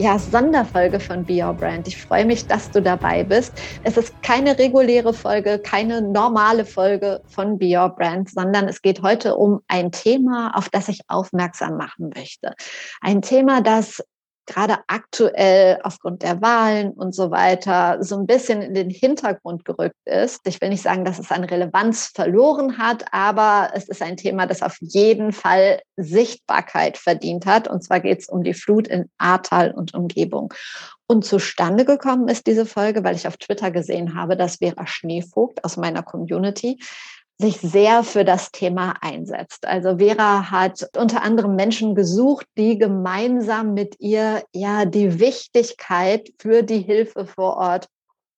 ja, Sonderfolge von Be Your Brand. Ich freue mich, dass du dabei bist. Es ist keine reguläre Folge, keine normale Folge von Be Your Brand, sondern es geht heute um ein Thema, auf das ich aufmerksam machen möchte. Ein Thema, das gerade aktuell aufgrund der Wahlen und so weiter so ein bisschen in den Hintergrund gerückt ist. Ich will nicht sagen, dass es an Relevanz verloren hat, aber es ist ein Thema, das auf jeden Fall Sichtbarkeit verdient hat. Und zwar geht es um die Flut in Ahrtal und Umgebung. Und zustande gekommen ist diese Folge, weil ich auf Twitter gesehen habe, dass Vera Schneevogt aus meiner Community sich sehr für das Thema einsetzt. Also Vera hat unter anderem Menschen gesucht, die gemeinsam mit ihr ja die Wichtigkeit für die Hilfe vor Ort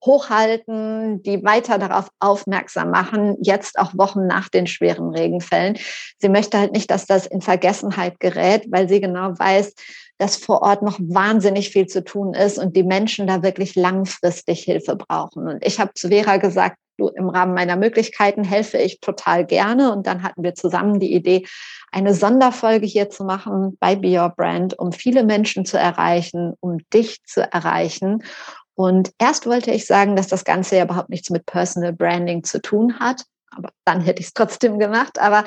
hochhalten, die weiter darauf aufmerksam machen, jetzt auch Wochen nach den schweren Regenfällen. Sie möchte halt nicht, dass das in Vergessenheit gerät, weil sie genau weiß, dass vor Ort noch wahnsinnig viel zu tun ist und die Menschen da wirklich langfristig Hilfe brauchen. Und ich habe zu Vera gesagt, im Rahmen meiner Möglichkeiten helfe ich total gerne. Und dann hatten wir zusammen die Idee, eine Sonderfolge hier zu machen bei Be Your Brand, um viele Menschen zu erreichen, um dich zu erreichen. Und erst wollte ich sagen, dass das Ganze ja überhaupt nichts mit Personal Branding zu tun hat. Aber dann hätte ich es trotzdem gemacht. Aber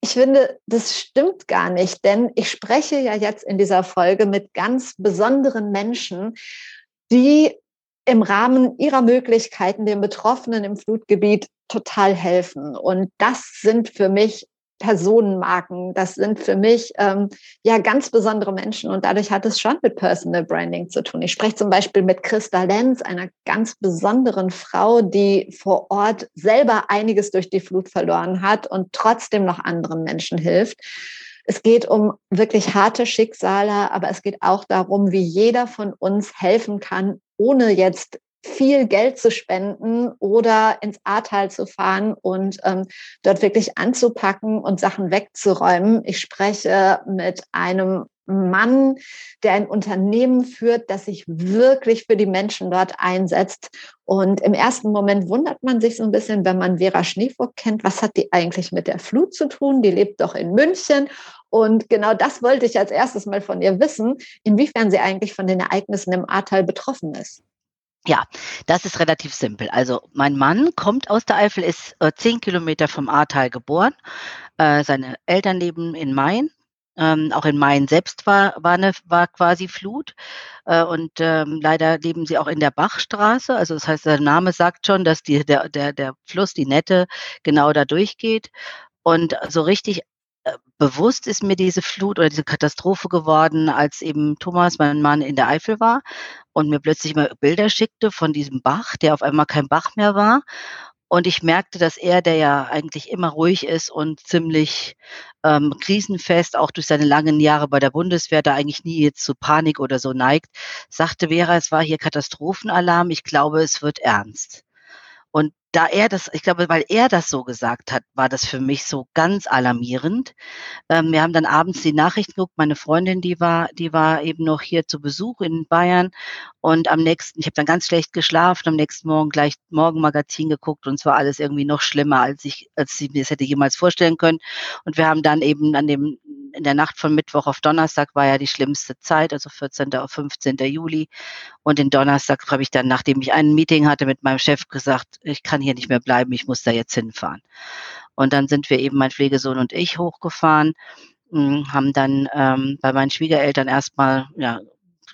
ich finde, das stimmt gar nicht, denn ich spreche ja jetzt in dieser Folge mit ganz besonderen Menschen, die im Rahmen ihrer Möglichkeiten den Betroffenen im Flutgebiet total helfen. Und das sind für mich Personenmarken. Das sind für mich ähm, ja ganz besondere Menschen und dadurch hat es schon mit Personal Branding zu tun. Ich spreche zum Beispiel mit Christa Lenz, einer ganz besonderen Frau, die vor Ort selber einiges durch die Flut verloren hat und trotzdem noch anderen Menschen hilft. Es geht um wirklich harte Schicksale, aber es geht auch darum, wie jeder von uns helfen kann, ohne jetzt viel Geld zu spenden oder ins Ahrtal zu fahren und ähm, dort wirklich anzupacken und Sachen wegzuräumen. Ich spreche mit einem Mann, der ein Unternehmen führt, das sich wirklich für die Menschen dort einsetzt. Und im ersten Moment wundert man sich so ein bisschen, wenn man Vera Schneevogt kennt, was hat die eigentlich mit der Flut zu tun? Die lebt doch in München. Und genau das wollte ich als erstes mal von ihr wissen, inwiefern sie eigentlich von den Ereignissen im Ahrtal betroffen ist. Ja, das ist relativ simpel. Also mein Mann kommt aus der Eifel, ist äh, zehn Kilometer vom Ahrtal geboren. Äh, seine Eltern leben in Main. Ähm, auch in Main selbst war, war, eine, war quasi Flut. Äh, und ähm, leider leben sie auch in der Bachstraße. Also das heißt, der Name sagt schon, dass die, der, der, der Fluss, die Nette, genau da durchgeht. Und so richtig bewusst ist mir diese Flut oder diese Katastrophe geworden, als eben Thomas, mein Mann, in der Eifel war und mir plötzlich mal Bilder schickte von diesem Bach, der auf einmal kein Bach mehr war. Und ich merkte, dass er, der ja eigentlich immer ruhig ist und ziemlich ähm, krisenfest, auch durch seine langen Jahre bei der Bundeswehr, da eigentlich nie jetzt zu Panik oder so neigt, sagte Vera, es war hier Katastrophenalarm, ich glaube, es wird ernst. Da er das, ich glaube, weil er das so gesagt hat, war das für mich so ganz alarmierend. Ähm, wir haben dann abends die Nachrichten geguckt. Meine Freundin, die war, die war eben noch hier zu Besuch in Bayern und am nächsten, ich habe dann ganz schlecht geschlafen, am nächsten Morgen gleich Morgenmagazin geguckt und es war alles irgendwie noch schlimmer, als ich, als ich mir das hätte jemals vorstellen können. Und wir haben dann eben an dem in der Nacht von Mittwoch auf Donnerstag war ja die schlimmste Zeit, also 14. auf 15. Juli. Und den Donnerstag habe ich dann, nachdem ich ein Meeting hatte mit meinem Chef, gesagt, ich kann hier nicht mehr bleiben, ich muss da jetzt hinfahren. Und dann sind wir eben, mein Pflegesohn und ich, hochgefahren, hm, haben dann ähm, bei meinen Schwiegereltern erstmal ja,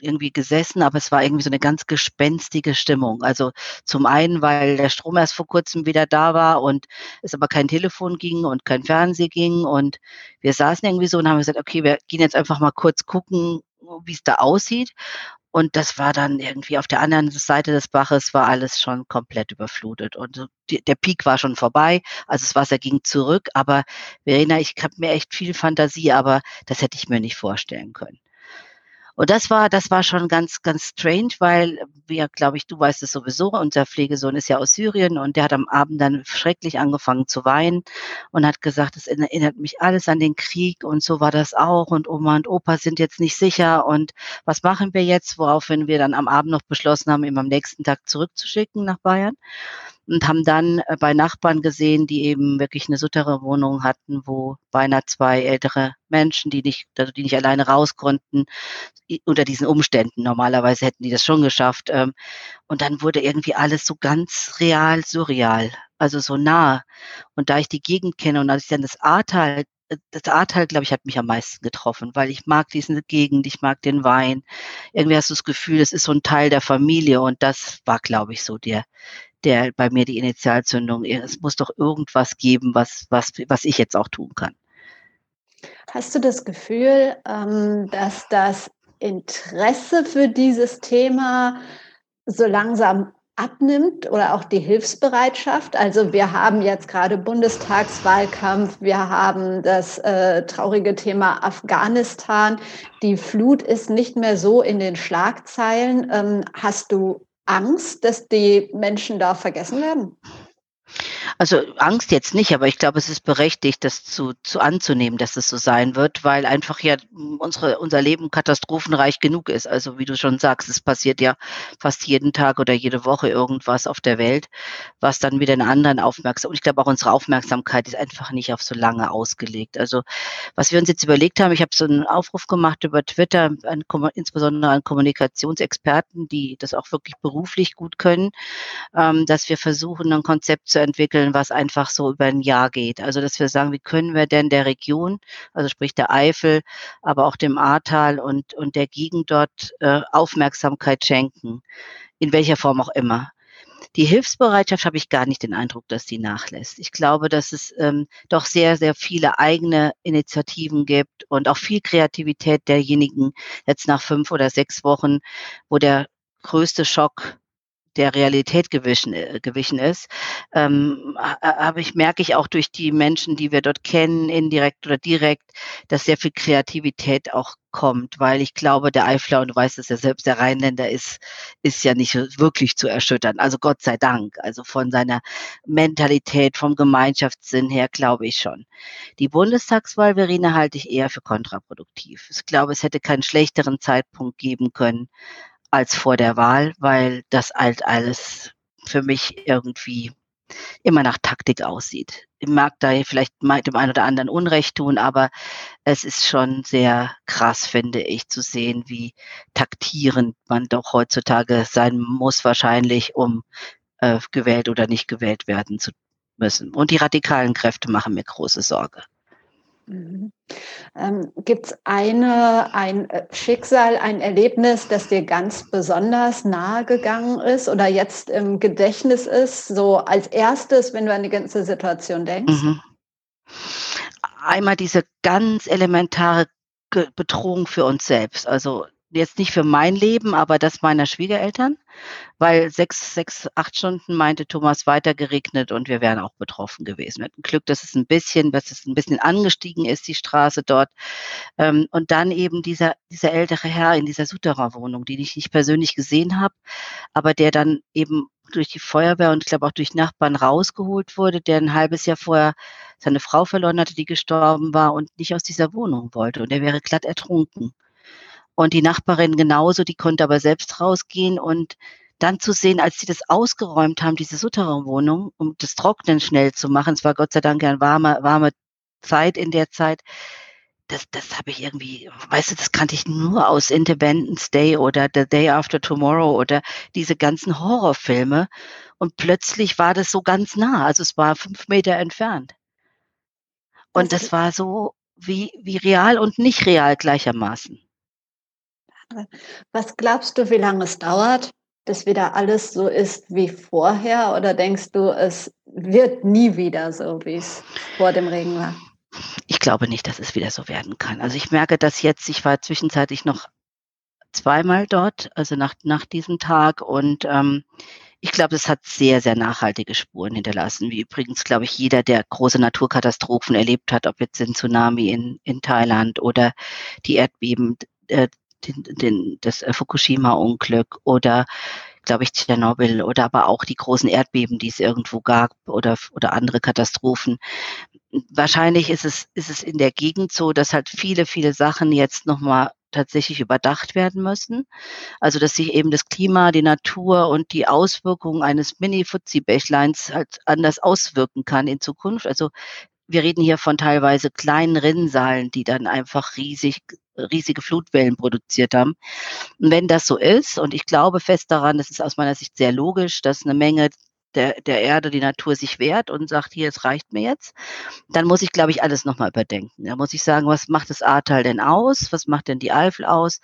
irgendwie gesessen, aber es war irgendwie so eine ganz gespenstige Stimmung. Also zum einen, weil der Strom erst vor kurzem wieder da war und es aber kein Telefon ging und kein Fernseh ging und wir saßen irgendwie so und haben gesagt, okay, wir gehen jetzt einfach mal kurz gucken, wie es da aussieht. Und das war dann irgendwie auf der anderen Seite des Baches war alles schon komplett überflutet. Und die, der Peak war schon vorbei. Also das Wasser ging zurück. Aber Verena, ich habe mir echt viel Fantasie, aber das hätte ich mir nicht vorstellen können. Und das war, das war schon ganz, ganz strange, weil wir, glaube ich, du weißt es sowieso, unser Pflegesohn ist ja aus Syrien und der hat am Abend dann schrecklich angefangen zu weinen und hat gesagt, es erinnert mich alles an den Krieg und so war das auch und Oma und Opa sind jetzt nicht sicher und was machen wir jetzt, woraufhin wir dann am Abend noch beschlossen haben, ihm am nächsten Tag zurückzuschicken nach Bayern und haben dann äh, bei Nachbarn gesehen, die eben wirklich eine suttere Wohnung hatten, wo beinahe zwei ältere Menschen, die nicht, also die nicht alleine raus konnten, unter diesen Umständen. Normalerweise hätten die das schon geschafft. Ähm, und dann wurde irgendwie alles so ganz real, surreal, also so nah. Und da ich die Gegend kenne und als ich dann das Ahrtal äh, das Ahrtal, glaube ich, hat mich am meisten getroffen, weil ich mag diese Gegend, ich mag den Wein. Irgendwie hast du das Gefühl, es ist so ein Teil der Familie und das war, glaube ich, so der, der bei mir die Initialzündung. Es muss doch irgendwas geben, was, was, was ich jetzt auch tun kann. Hast du das Gefühl, ähm, dass das Interesse für dieses Thema so langsam abnimmt oder auch die Hilfsbereitschaft. Also wir haben jetzt gerade Bundestagswahlkampf, wir haben das äh, traurige Thema Afghanistan. Die Flut ist nicht mehr so in den Schlagzeilen. Ähm, hast du Angst, dass die Menschen da vergessen werden? Also Angst jetzt nicht, aber ich glaube, es ist berechtigt, das zu, zu anzunehmen, dass es so sein wird, weil einfach ja unsere, unser Leben katastrophenreich genug ist. Also wie du schon sagst, es passiert ja fast jeden Tag oder jede Woche irgendwas auf der Welt, was dann wieder einen anderen Aufmerksamkeit, und ich glaube auch unsere Aufmerksamkeit ist einfach nicht auf so lange ausgelegt. Also was wir uns jetzt überlegt haben, ich habe so einen Aufruf gemacht über Twitter, an, insbesondere an Kommunikationsexperten, die das auch wirklich beruflich gut können, ähm, dass wir versuchen, ein Konzept zu entwickeln, was einfach so über ein Jahr geht. Also dass wir sagen, wie können wir denn der Region, also sprich der Eifel, aber auch dem Ahrtal und, und der Gegend dort äh, Aufmerksamkeit schenken, in welcher Form auch immer. Die Hilfsbereitschaft habe ich gar nicht den Eindruck, dass die nachlässt. Ich glaube, dass es ähm, doch sehr, sehr viele eigene Initiativen gibt und auch viel Kreativität derjenigen jetzt nach fünf oder sechs Wochen, wo der größte Schock der Realität gewichen, äh, gewichen ist, ähm, habe ich, merke ich auch durch die Menschen, die wir dort kennen, indirekt oder direkt, dass sehr viel Kreativität auch kommt, weil ich glaube, der Eifler, und du weißt es ja selbst, der Rheinländer ist, ist ja nicht wirklich zu erschüttern. Also Gott sei Dank. Also von seiner Mentalität, vom Gemeinschaftssinn her glaube ich schon. Die Bundestagswahl, Verena, halte ich eher für kontraproduktiv. Ich glaube, es hätte keinen schlechteren Zeitpunkt geben können, als vor der Wahl, weil das halt alles für mich irgendwie immer nach Taktik aussieht. Ich mag da vielleicht dem einen oder anderen Unrecht tun, aber es ist schon sehr krass, finde ich, zu sehen, wie taktierend man doch heutzutage sein muss, wahrscheinlich, um äh, gewählt oder nicht gewählt werden zu müssen. Und die radikalen Kräfte machen mir große Sorge. Mhm. Ähm, Gibt es ein äh, Schicksal, ein Erlebnis, das dir ganz besonders nahe gegangen ist oder jetzt im Gedächtnis ist, so als erstes, wenn du an die ganze Situation denkst? Mhm. Einmal diese ganz elementare Bedrohung für uns selbst. Also jetzt nicht für mein Leben, aber das meiner Schwiegereltern, weil sechs, sechs, acht Stunden meinte Thomas weiter geregnet und wir wären auch betroffen gewesen. Wir hatten Glück, dass es ein bisschen, dass es ein bisschen angestiegen ist, die Straße dort. Ähm, und dann eben dieser, dieser ältere Herr in dieser Souterrain-Wohnung, die ich nicht persönlich gesehen habe, aber der dann eben durch die Feuerwehr und ich glaube auch durch Nachbarn rausgeholt wurde, der ein halbes Jahr vorher seine Frau verloren hatte, die gestorben war und nicht aus dieser Wohnung wollte. Und er wäre glatt ertrunken. Und die Nachbarin genauso, die konnte aber selbst rausgehen und dann zu sehen, als sie das ausgeräumt haben, diese Sutterraumwohnung, um das Trocknen schnell zu machen, es war Gott sei Dank eine warme, warme Zeit in der Zeit, das, das habe ich irgendwie, weißt du, das kannte ich nur aus Independence Day oder The Day After Tomorrow oder diese ganzen Horrorfilme. Und plötzlich war das so ganz nah, also es war fünf Meter entfernt. Und das, das war so wie, wie real und nicht real gleichermaßen. Was glaubst du, wie lange es dauert, bis wieder alles so ist wie vorher? Oder denkst du, es wird nie wieder so, wie es vor dem Regen war? Ich glaube nicht, dass es wieder so werden kann. Also ich merke das jetzt, ich war zwischenzeitlich noch zweimal dort, also nach, nach diesem Tag und ähm, ich glaube, es hat sehr, sehr nachhaltige Spuren hinterlassen, wie übrigens, glaube ich, jeder, der große Naturkatastrophen erlebt hat, ob jetzt ein Tsunami in, in Thailand oder die Erdbeben äh, den, den, das äh, Fukushima-Unglück oder glaube ich, Tschernobyl oder aber auch die großen Erdbeben, die es irgendwo gab oder, oder andere Katastrophen. Wahrscheinlich ist es, ist es in der Gegend so, dass halt viele, viele Sachen jetzt nochmal tatsächlich überdacht werden müssen. Also, dass sich eben das Klima, die Natur und die Auswirkungen eines Mini-Fuzzi-Bächleins halt anders auswirken kann in Zukunft. Also, wir reden hier von teilweise kleinen Rinnsalen, die dann einfach riesig, riesige Flutwellen produziert haben. Und wenn das so ist, und ich glaube fest daran, das ist aus meiner Sicht sehr logisch, dass eine Menge der, der Erde, die Natur sich wehrt und sagt, hier, es reicht mir jetzt, dann muss ich, glaube ich, alles nochmal überdenken. Da muss ich sagen, was macht das Ahrtal denn aus? Was macht denn die Eifel aus?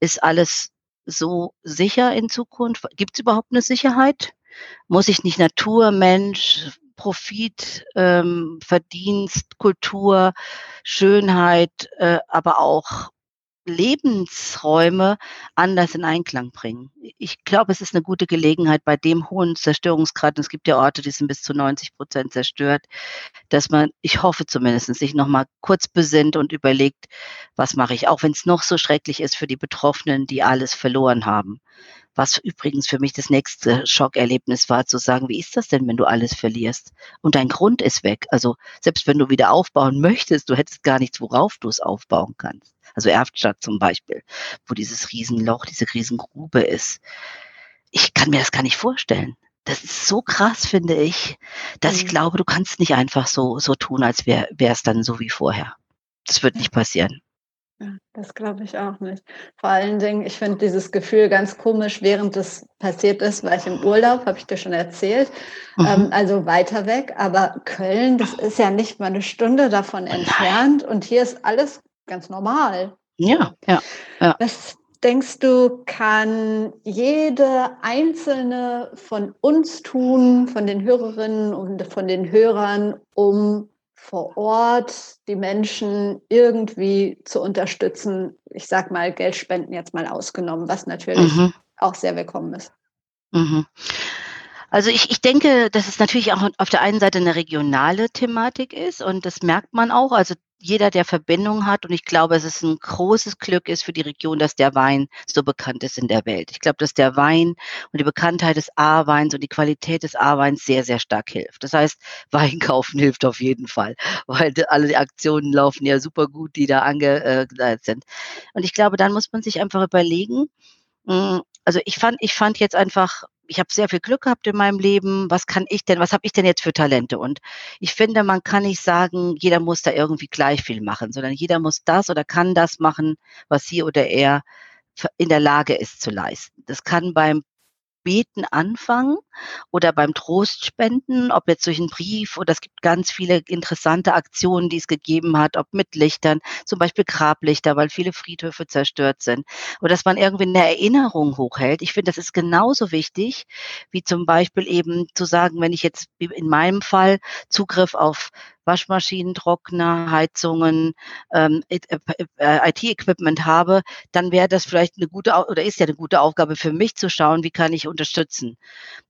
Ist alles so sicher in Zukunft? Gibt es überhaupt eine Sicherheit? Muss ich nicht Natur, Mensch, Profit, ähm, Verdienst, Kultur, Schönheit, äh, aber auch Lebensräume anders in Einklang bringen. Ich glaube, es ist eine gute Gelegenheit bei dem hohen Zerstörungsgrad, und es gibt ja Orte, die sind bis zu 90 Prozent zerstört, dass man, ich hoffe zumindest, sich nochmal kurz besinnt und überlegt, was mache ich, auch wenn es noch so schrecklich ist für die Betroffenen, die alles verloren haben. Was übrigens für mich das nächste Schockerlebnis war, zu sagen, wie ist das denn, wenn du alles verlierst? Und dein Grund ist weg. Also selbst wenn du wieder aufbauen möchtest, du hättest gar nichts, worauf du es aufbauen kannst. Also Erftstadt zum Beispiel, wo dieses Riesenloch, diese Riesengrube ist. Ich kann mir das gar nicht vorstellen. Das ist so krass, finde ich, dass mhm. ich glaube, du kannst nicht einfach so, so tun, als wäre es dann so wie vorher. Das wird nicht passieren. Ja, das glaube ich auch nicht. Vor allen Dingen, ich finde dieses Gefühl ganz komisch, während das passiert ist, war ich im Urlaub, habe ich dir schon erzählt, mhm. ähm, also weiter weg. Aber Köln, das ist ja nicht mal eine Stunde davon entfernt und hier ist alles ganz normal. Ja, ja. ja. Was denkst du, kann jede einzelne von uns tun, von den Hörerinnen und von den Hörern, um vor Ort die Menschen irgendwie zu unterstützen. Ich sage mal, Geldspenden jetzt mal ausgenommen, was natürlich mhm. auch sehr willkommen ist. Mhm. Also ich, ich denke, dass es natürlich auch auf der einen Seite eine regionale Thematik ist und das merkt man auch. Also jeder, der Verbindung hat. Und ich glaube, es ist ein großes Glück ist für die Region, dass der Wein so bekannt ist in der Welt. Ich glaube, dass der Wein und die Bekanntheit des A-Weins und die Qualität des A-Weins sehr, sehr stark hilft. Das heißt, Wein kaufen hilft auf jeden Fall, weil alle die Aktionen laufen ja super gut, die da angeleitet sind. Und ich glaube, dann muss man sich einfach überlegen, hm, also ich fand, ich fand jetzt einfach ich habe sehr viel Glück gehabt in meinem Leben. Was kann ich denn, was habe ich denn jetzt für Talente? Und ich finde, man kann nicht sagen, jeder muss da irgendwie gleich viel machen, sondern jeder muss das oder kann das machen, was sie oder er in der Lage ist zu leisten. Das kann beim Beten anfangen oder beim Trostspenden, ob jetzt durch einen Brief oder es gibt ganz viele interessante Aktionen, die es gegeben hat, ob mit Lichtern, zum Beispiel Grablichter, weil viele Friedhöfe zerstört sind. Oder dass man irgendwie eine Erinnerung hochhält. Ich finde, das ist genauso wichtig, wie zum Beispiel eben zu sagen, wenn ich jetzt in meinem Fall Zugriff auf Waschmaschinen, Trockner, Heizungen, ähm, IT-Equipment äh, habe, dann wäre das vielleicht eine gute oder ist ja eine gute Aufgabe für mich zu schauen, wie kann ich unterstützen.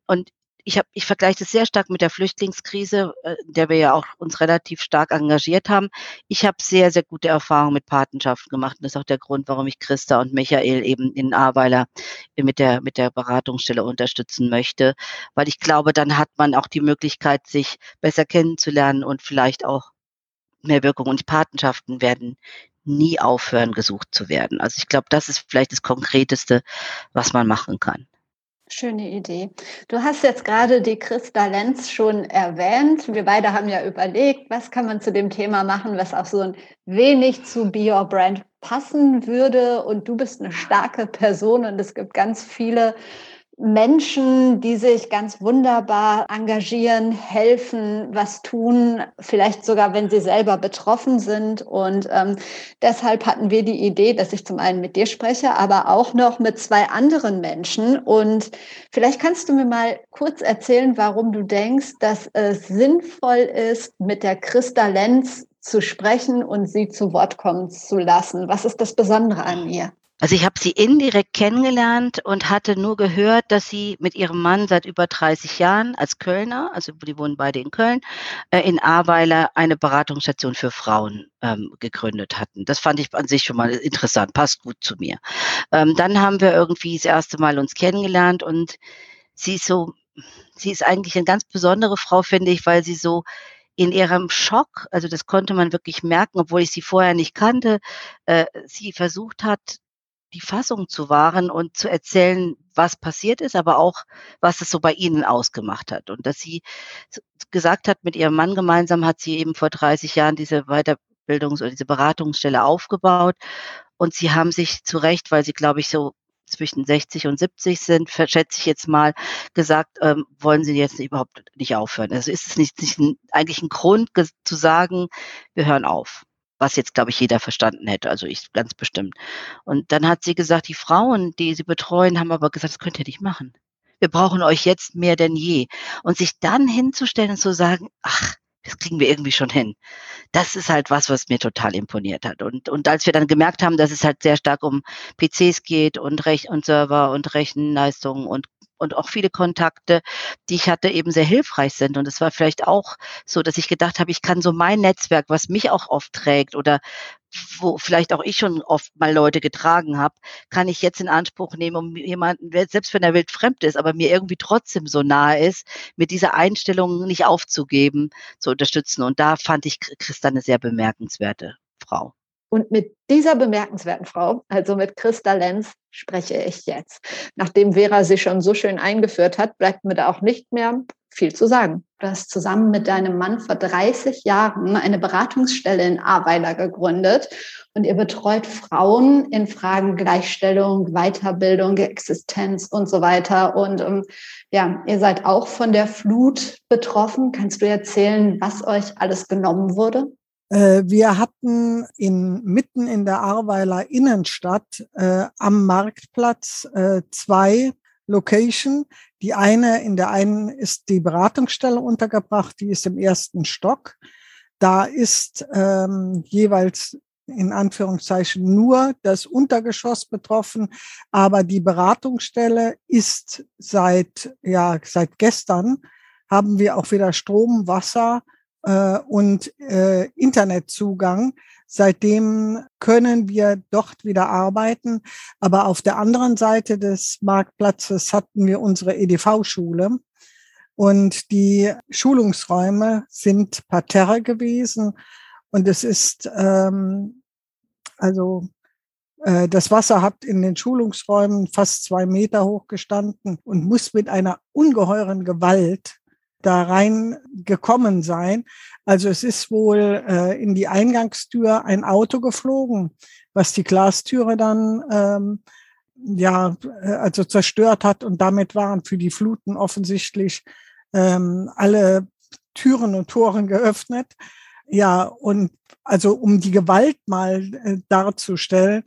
Und ich, hab, ich vergleiche das sehr stark mit der Flüchtlingskrise, äh, der wir ja auch uns relativ stark engagiert haben. Ich habe sehr, sehr gute Erfahrungen mit Patenschaften gemacht. Und das ist auch der Grund, warum ich Christa und Michael eben in Ahrweiler mit der, mit der Beratungsstelle unterstützen möchte. Weil ich glaube, dann hat man auch die Möglichkeit, sich besser kennenzulernen und vielleicht auch mehr Wirkung. Und Patenschaften werden nie aufhören, gesucht zu werden. Also ich glaube, das ist vielleicht das Konkreteste, was man machen kann. Schöne Idee. Du hast jetzt gerade die Christa Lenz schon erwähnt. Wir beide haben ja überlegt, was kann man zu dem Thema machen, was auch so ein wenig zu Be Your Brand passen würde. Und du bist eine starke Person und es gibt ganz viele Menschen, die sich ganz wunderbar engagieren, helfen, was tun, vielleicht sogar, wenn sie selber betroffen sind. Und ähm, deshalb hatten wir die Idee, dass ich zum einen mit dir spreche, aber auch noch mit zwei anderen Menschen. Und vielleicht kannst du mir mal kurz erzählen, warum du denkst, dass es sinnvoll ist, mit der Christa Lenz zu sprechen und sie zu Wort kommen zu lassen. Was ist das Besondere an ihr? Also ich habe sie indirekt kennengelernt und hatte nur gehört, dass sie mit ihrem Mann seit über 30 Jahren als Kölner, also die wohnen beide in Köln, äh, in Ahrweiler eine Beratungsstation für Frauen ähm, gegründet hatten. Das fand ich an sich schon mal interessant, passt gut zu mir. Ähm, dann haben wir irgendwie das erste Mal uns kennengelernt und sie ist so, sie ist eigentlich eine ganz besondere Frau, finde ich, weil sie so in ihrem Schock, also das konnte man wirklich merken, obwohl ich sie vorher nicht kannte, äh, sie versucht hat, die Fassung zu wahren und zu erzählen, was passiert ist, aber auch, was es so bei ihnen ausgemacht hat. Und dass sie gesagt hat, mit ihrem Mann gemeinsam hat sie eben vor 30 Jahren diese Weiterbildungs- oder diese Beratungsstelle aufgebaut. Und sie haben sich zu Recht, weil sie, glaube ich, so zwischen 60 und 70 sind, schätze ich jetzt mal, gesagt, ähm, wollen sie jetzt überhaupt nicht aufhören. Also ist es nicht, nicht ein, eigentlich ein Grund zu sagen, wir hören auf was jetzt, glaube ich, jeder verstanden hätte, also ich ganz bestimmt. Und dann hat sie gesagt, die Frauen, die sie betreuen, haben aber gesagt, das könnt ihr nicht machen. Wir brauchen euch jetzt mehr denn je. Und sich dann hinzustellen und zu sagen, ach, das kriegen wir irgendwie schon hin. Das ist halt was, was mir total imponiert hat. Und, und als wir dann gemerkt haben, dass es halt sehr stark um PCs geht und Rech und Server und Rechenleistungen und und auch viele Kontakte, die ich hatte, eben sehr hilfreich sind. Und es war vielleicht auch so, dass ich gedacht habe, ich kann so mein Netzwerk, was mich auch oft trägt oder wo vielleicht auch ich schon oft mal Leute getragen habe, kann ich jetzt in Anspruch nehmen, um jemanden, selbst wenn er wildfremd ist, aber mir irgendwie trotzdem so nahe ist, mit dieser Einstellung nicht aufzugeben, zu unterstützen. Und da fand ich Christa eine sehr bemerkenswerte Frau. Und mit dieser bemerkenswerten Frau, also mit Christa Lenz, spreche ich jetzt. Nachdem Vera sie schon so schön eingeführt hat, bleibt mir da auch nicht mehr viel zu sagen. Du hast zusammen mit deinem Mann vor 30 Jahren eine Beratungsstelle in Ahrweiler gegründet und ihr betreut Frauen in Fragen Gleichstellung, Weiterbildung, Existenz und so weiter. Und ähm, ja, ihr seid auch von der Flut betroffen. Kannst du erzählen, was euch alles genommen wurde? Äh, wir hatten in, mitten in der Ahrweiler Innenstadt äh, am Marktplatz äh, zwei Location. Die eine, in der einen ist die Beratungsstelle untergebracht, die ist im ersten Stock. Da ist ähm, jeweils in Anführungszeichen nur das Untergeschoss betroffen, aber die Beratungsstelle ist seit, ja, seit gestern haben wir auch wieder Strom, Wasser äh, und äh, Internetzugang. Seitdem können wir dort wieder arbeiten. Aber auf der anderen Seite des Marktplatzes hatten wir unsere EDV-Schule. Und die Schulungsräume sind parterre gewesen. Und es ist, ähm, also äh, das Wasser hat in den Schulungsräumen fast zwei Meter hoch gestanden und muss mit einer ungeheuren Gewalt da rein gekommen sein. Also es ist wohl äh, in die Eingangstür ein Auto geflogen, was die Glastüre dann ähm, ja äh, also zerstört hat und damit waren für die Fluten offensichtlich ähm, alle Türen und Toren geöffnet. Ja, und also um die Gewalt mal äh, darzustellen,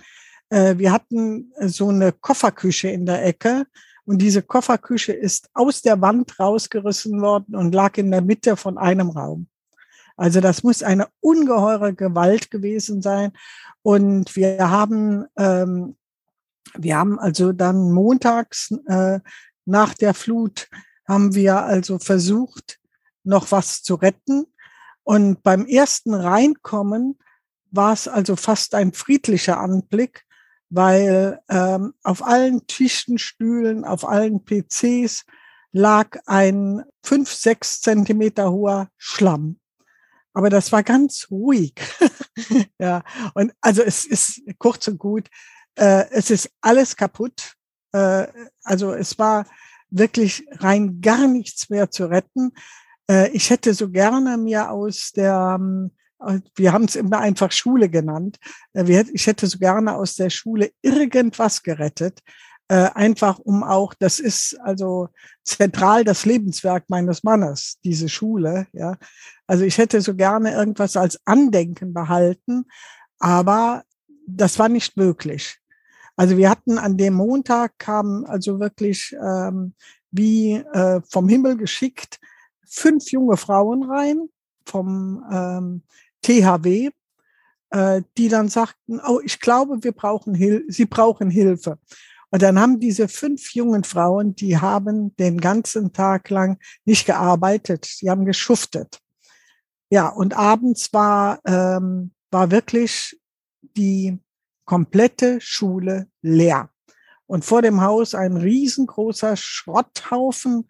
äh, wir hatten so eine Kofferküche in der Ecke und diese Kofferküche ist aus der Wand rausgerissen worden und lag in der Mitte von einem Raum. Also das muss eine ungeheure Gewalt gewesen sein. Und wir haben, ähm, wir haben also dann montags äh, nach der Flut haben wir also versucht, noch was zu retten. Und beim ersten Reinkommen war es also fast ein friedlicher Anblick, weil ähm, auf allen Tischen, Stühlen, auf allen PCs lag ein fünf, sechs Zentimeter hoher Schlamm. Aber das war ganz ruhig. ja, und also es ist kurz und gut, äh, es ist alles kaputt. Äh, also es war wirklich rein gar nichts mehr zu retten. Äh, ich hätte so gerne mir aus der ähm, wir haben es immer einfach Schule genannt. Äh, ich hätte so gerne aus der Schule irgendwas gerettet. Äh, einfach um auch, das ist also zentral das Lebenswerk meines Mannes, diese Schule. Ja, also ich hätte so gerne irgendwas als Andenken behalten, aber das war nicht möglich. Also wir hatten an dem Montag kamen also wirklich ähm, wie äh, vom Himmel geschickt fünf junge Frauen rein vom ähm, THW. äh, die dann sagten, oh, ich glaube, wir brauchen Hil Sie brauchen Hilfe. Und dann haben diese fünf jungen Frauen, die haben den ganzen Tag lang nicht gearbeitet, sie haben geschuftet. Ja, und abends war, ähm, war wirklich die komplette Schule leer. Und vor dem Haus ein riesengroßer Schrotthaufen,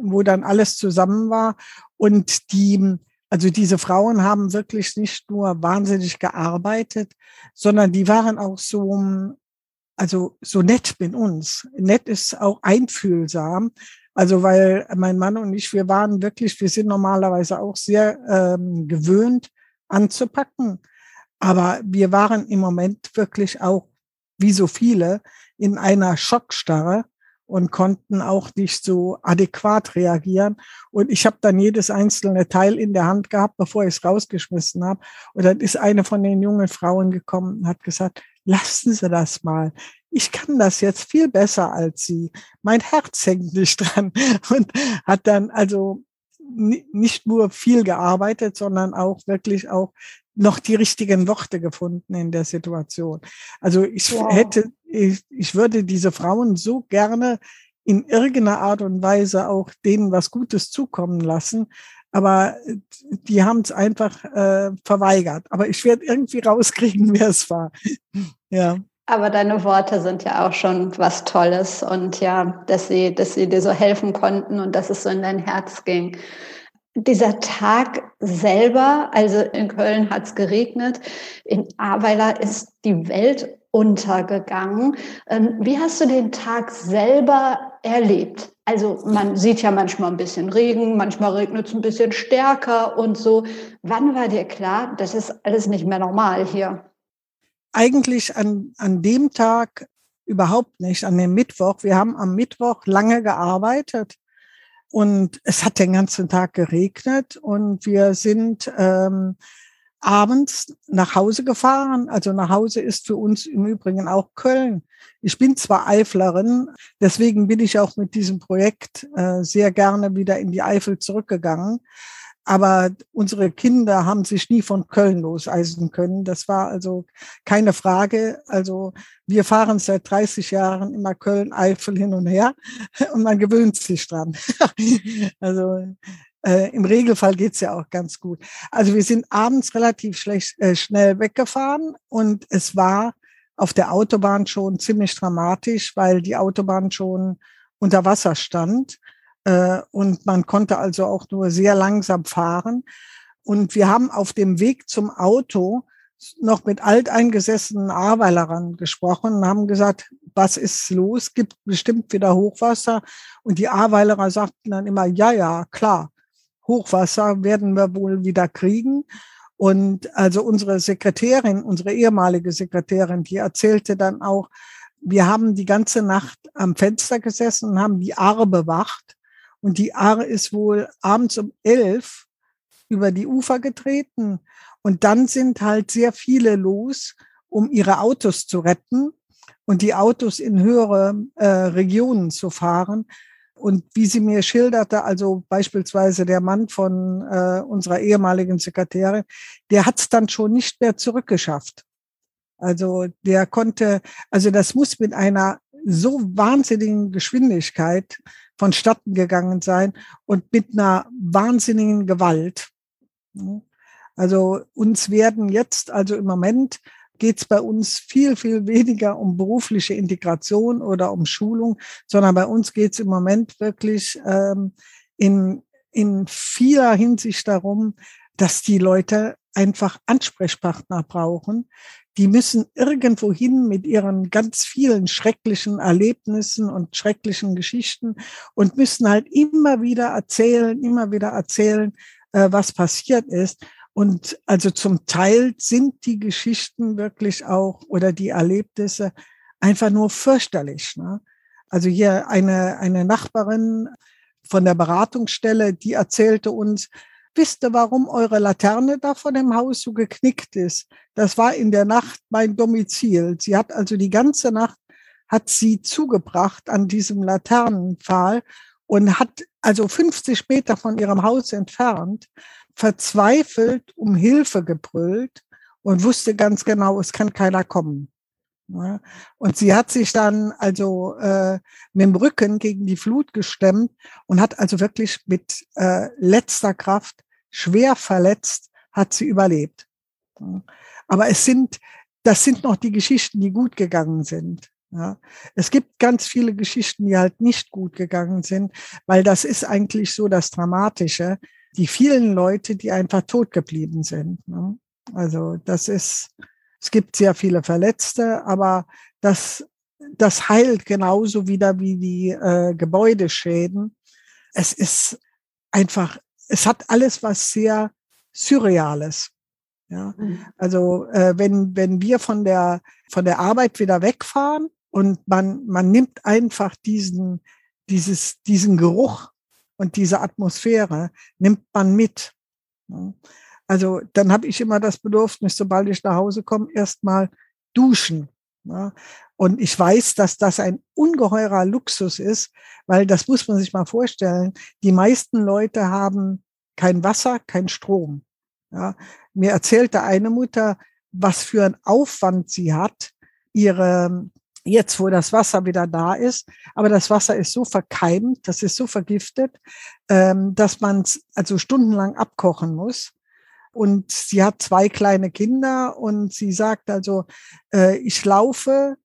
wo dann alles zusammen war. Und die, also diese Frauen haben wirklich nicht nur wahnsinnig gearbeitet, sondern die waren auch so, also so nett mit uns. Nett ist auch einfühlsam. Also weil mein Mann und ich, wir waren wirklich, wir sind normalerweise auch sehr ähm, gewöhnt anzupacken. Aber wir waren im Moment wirklich auch, wie so viele, in einer Schockstarre und konnten auch nicht so adäquat reagieren. Und ich habe dann jedes einzelne Teil in der Hand gehabt, bevor ich es rausgeschmissen habe. Und dann ist eine von den jungen Frauen gekommen und hat gesagt, lassen Sie das mal. Ich kann das jetzt viel besser als Sie. Mein Herz hängt nicht dran. Und hat dann also nicht nur viel gearbeitet, sondern auch wirklich auch noch die richtigen Worte gefunden in der Situation. Also ich wow. hätte, ich, ich würde diese Frauen so gerne in irgendeiner Art und Weise auch denen was Gutes zukommen lassen. Aber die haben es einfach äh, verweigert. Aber ich werde irgendwie rauskriegen, wer es war. ja. Aber deine Worte sind ja auch schon was Tolles und ja, dass sie, dass sie dir so helfen konnten und dass es so in dein Herz ging. Dieser Tag selber, also in Köln hat es geregnet, in Ahrweiler ist die Welt untergegangen. Ähm, wie hast du den Tag selber erlebt? Also man sieht ja manchmal ein bisschen Regen, manchmal regnet es ein bisschen stärker und so. Wann war dir klar, das ist alles nicht mehr normal hier? Eigentlich an, an dem Tag überhaupt nicht, an dem Mittwoch. Wir haben am Mittwoch lange gearbeitet und es hat den ganzen Tag geregnet und wir sind ähm, abends nach Hause gefahren. Also nach Hause ist für uns im Übrigen auch Köln. Ich bin zwar Eiflerin, deswegen bin ich auch mit diesem Projekt äh, sehr gerne wieder in die Eifel zurückgegangen. Aber unsere Kinder haben sich nie von Köln loseisen können. Das war also keine Frage. Also wir fahren seit 30 Jahren immer Köln-Eifel hin und her und man gewöhnt sich dran. also äh, im Regelfall geht's ja auch ganz gut. Also wir sind abends relativ schlecht, äh, schnell weggefahren und es war auf der Autobahn schon ziemlich dramatisch, weil die Autobahn schon unter Wasser stand. Äh, und man konnte also auch nur sehr langsam fahren. Und wir haben auf dem Weg zum Auto noch mit alteingesessenen Ahrweilerern gesprochen und haben gesagt, was ist los? Gibt bestimmt wieder Hochwasser? Und die Ahrweilerer sagten dann immer, ja, ja, klar, Hochwasser werden wir wohl wieder kriegen. Und also unsere Sekretärin, unsere ehemalige Sekretärin, die erzählte dann auch, wir haben die ganze Nacht am Fenster gesessen und haben die Aare bewacht. Und die Aare ist wohl abends um elf über die Ufer getreten. Und dann sind halt sehr viele los, um ihre Autos zu retten und die Autos in höhere äh, Regionen zu fahren. Und wie sie mir schilderte, also beispielsweise der Mann von äh, unserer ehemaligen Sekretärin, der hat es dann schon nicht mehr zurückgeschafft. Also der konnte, also das muss mit einer so wahnsinnigen Geschwindigkeit vonstatten gegangen sein und mit einer wahnsinnigen Gewalt. Also uns werden jetzt, also im Moment geht es bei uns viel, viel weniger um berufliche Integration oder um Schulung, sondern bei uns geht es im Moment wirklich ähm, in, in vieler Hinsicht darum, dass die Leute einfach Ansprechpartner brauchen, die müssen irgendwo hin mit ihren ganz vielen schrecklichen Erlebnissen und schrecklichen Geschichten und müssen halt immer wieder erzählen, immer wieder erzählen, äh, was passiert ist. Und also zum Teil sind die Geschichten wirklich auch oder die Erlebnisse einfach nur fürchterlich. Ne? Also hier eine, eine Nachbarin von der Beratungsstelle, die erzählte uns, Wisst ihr, warum eure Laterne da vor dem Haus so geknickt ist? Das war in der Nacht mein Domizil. Sie hat also die ganze Nacht hat sie zugebracht an diesem Laternenpfahl und hat also 50 Meter von ihrem Haus entfernt verzweifelt um Hilfe gebrüllt und wusste ganz genau, es kann keiner kommen. Ja. Und sie hat sich dann also äh, mit dem Rücken gegen die Flut gestemmt und hat also wirklich mit äh, letzter Kraft schwer verletzt, hat sie überlebt. Aber es sind, das sind noch die Geschichten, die gut gegangen sind. Ja. Es gibt ganz viele Geschichten, die halt nicht gut gegangen sind, weil das ist eigentlich so das Dramatische. Die vielen Leute, die einfach tot geblieben sind. Ne? Also das ist, es gibt sehr viele Verletzte, aber das, das heilt genauso wieder wie die äh, Gebäudeschäden. Es ist einfach, es hat alles was sehr Surreales. Ja, mhm. also äh, wenn, wenn wir von der, von der Arbeit wieder wegfahren und man, man nimmt einfach diesen, dieses, diesen Geruch und diese Atmosphäre nimmt man mit. Ja. Also dann habe ich immer das Bedürfnis, sobald ich nach Hause komme, erstmal duschen. Ja. Und ich weiß, dass das ein ungeheurer Luxus ist, weil das muss man sich mal vorstellen. Die meisten Leute haben kein Wasser, kein Strom. Ja. Mir erzählte eine Mutter, was für ein Aufwand sie hat, ihre, jetzt wo das Wasser wieder da ist, aber das Wasser ist so verkeimt, das ist so vergiftet, ähm, dass man es also stundenlang abkochen muss. Und sie hat zwei kleine Kinder und sie sagt also, äh, ich laufe,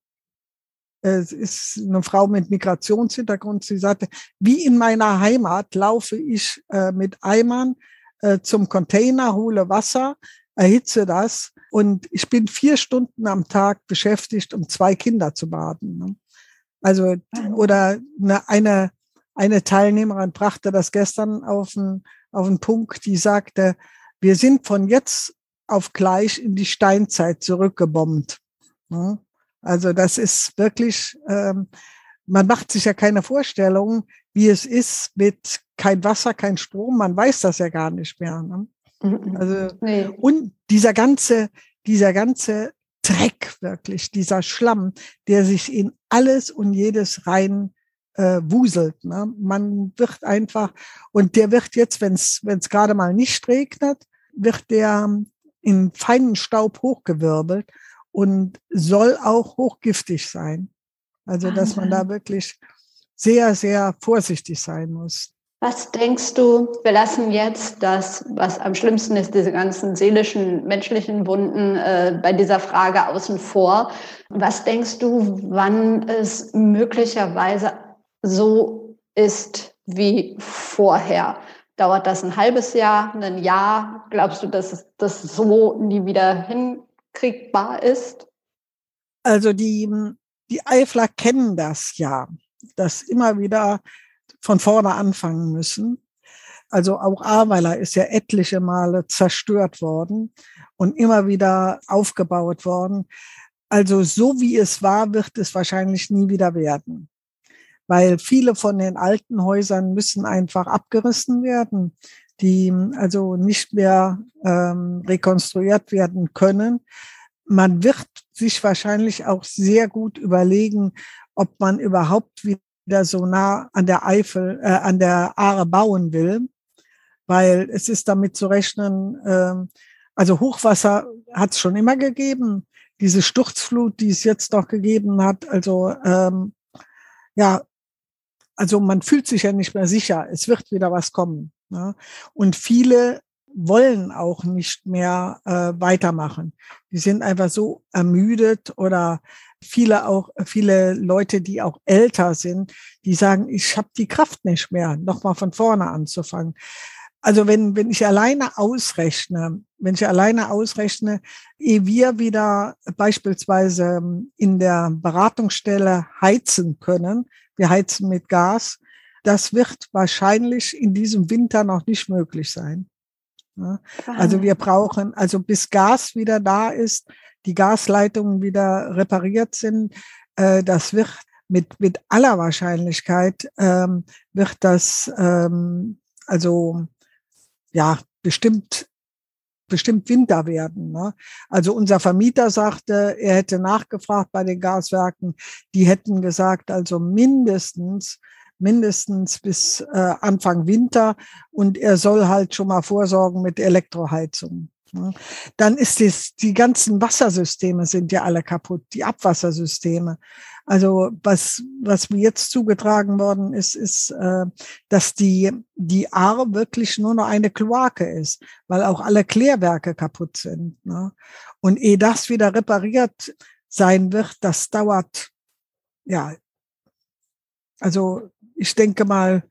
äh, es ist eine Frau mit Migrationshintergrund, sie sagte, wie in meiner Heimat laufe ich äh, mit Eimern äh, zum Container, hole Wasser, erhitze das und ich bin vier Stunden am Tag beschäftigt, um zwei Kinder zu baden. Ne? Also, oder eine, eine, eine Teilnehmerin brachte das gestern auf den, auf den Punkt, die sagte, wir sind von jetzt auf gleich in die Steinzeit zurückgebombt. Also das ist wirklich, ähm, man macht sich ja keine Vorstellung, wie es ist mit kein Wasser, kein Strom. Man weiß das ja gar nicht mehr. Ne? Also, nee. Und dieser ganze, dieser ganze Dreck wirklich, dieser Schlamm, der sich in alles und jedes rein äh, wuselt. Ne? Man wird einfach, und der wird jetzt, wenn es gerade mal nicht regnet, wird der in feinen Staub hochgewirbelt und soll auch hochgiftig sein. Also, dass man da wirklich sehr, sehr vorsichtig sein muss. Was denkst du, wir lassen jetzt das, was am schlimmsten ist, diese ganzen seelischen, menschlichen Wunden äh, bei dieser Frage außen vor. Was denkst du, wann es möglicherweise so ist wie vorher? Dauert das ein halbes Jahr, ein Jahr? Glaubst du, dass das so nie wieder hinkriegbar ist? Also die, die Eifler kennen das ja, dass immer wieder von vorne anfangen müssen. Also auch Ahrweiler ist ja etliche Male zerstört worden und immer wieder aufgebaut worden. Also so wie es war, wird es wahrscheinlich nie wieder werden. Weil viele von den alten Häusern müssen einfach abgerissen werden, die also nicht mehr ähm, rekonstruiert werden können. Man wird sich wahrscheinlich auch sehr gut überlegen, ob man überhaupt wieder wieder so nah an der Eifel, äh, an der Aare bauen will, weil es ist damit zu rechnen, äh, also Hochwasser hat es schon immer gegeben. Diese Sturzflut, die es jetzt noch gegeben hat, also ähm, ja, also man fühlt sich ja nicht mehr sicher. Es wird wieder was kommen. Ne? Und viele wollen auch nicht mehr äh, weitermachen. Die sind einfach so ermüdet oder viele auch, viele Leute, die auch älter sind, die sagen, ich habe die Kraft nicht mehr, nochmal von vorne anzufangen. Also wenn, wenn ich alleine ausrechne, wenn ich alleine ausrechne, ehe wir wieder beispielsweise in der Beratungsstelle heizen können, wir heizen mit Gas, das wird wahrscheinlich in diesem Winter noch nicht möglich sein. Also wir brauchen, also bis Gas wieder da ist, die Gasleitungen wieder repariert sind, äh, das wird mit, mit aller Wahrscheinlichkeit ähm, wird das ähm, also ja bestimmt bestimmt Winter werden. Ne? Also unser Vermieter sagte, er hätte nachgefragt bei den Gaswerken, die hätten gesagt, also mindestens mindestens bis äh, Anfang Winter und er soll halt schon mal vorsorgen mit Elektroheizung. Dann ist es, die ganzen Wassersysteme sind ja alle kaputt, die Abwassersysteme. Also was, was mir jetzt zugetragen worden ist, ist, äh, dass die, die Aar wirklich nur noch eine Kloake ist, weil auch alle Klärwerke kaputt sind. Ne? Und ehe das wieder repariert sein wird, das dauert, ja, also ich denke mal,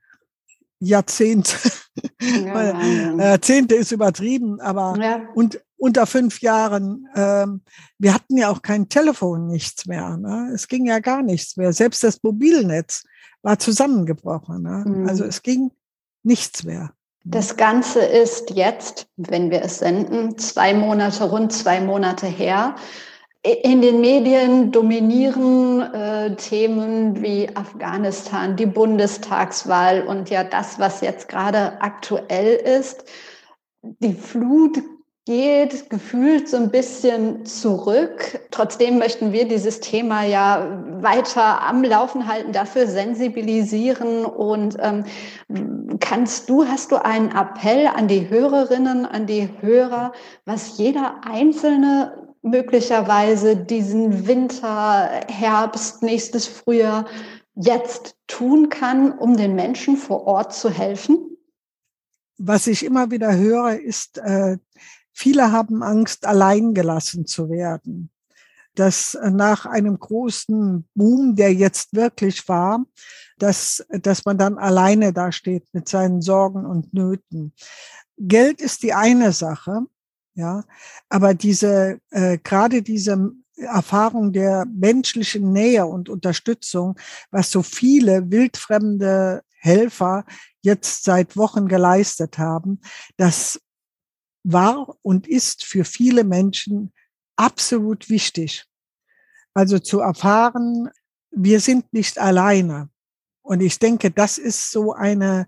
Jahrzehnte. Ja, Jahrzehnte ist übertrieben, aber ja. und unter fünf Jahren, ähm, wir hatten ja auch kein Telefon, nichts mehr. Ne? Es ging ja gar nichts mehr. Selbst das Mobilnetz war zusammengebrochen. Ne? Mhm. Also es ging nichts mehr. Das Ganze ist jetzt, wenn wir es senden, zwei Monate, rund zwei Monate her. In den Medien dominieren äh, Themen wie Afghanistan, die Bundestagswahl und ja das, was jetzt gerade aktuell ist. Die Flut geht gefühlt so ein bisschen zurück. Trotzdem möchten wir dieses Thema ja weiter am Laufen halten, dafür sensibilisieren. Und ähm, kannst du, hast du einen Appell an die Hörerinnen, an die Hörer, was jeder Einzelne möglicherweise diesen Winter, Herbst, nächstes Frühjahr jetzt tun kann, um den Menschen vor Ort zu helfen? Was ich immer wieder höre, ist, äh, viele haben Angst, allein gelassen zu werden. Dass nach einem großen Boom, der jetzt wirklich war, dass, dass man dann alleine dasteht mit seinen Sorgen und Nöten. Geld ist die eine Sache, ja. Aber diese, äh, gerade diese Erfahrung der menschlichen Nähe und Unterstützung, was so viele wildfremde Helfer jetzt seit Wochen geleistet haben, das war und ist für viele Menschen absolut wichtig. Also zu erfahren, wir sind nicht alleine. Und ich denke, das ist so eine,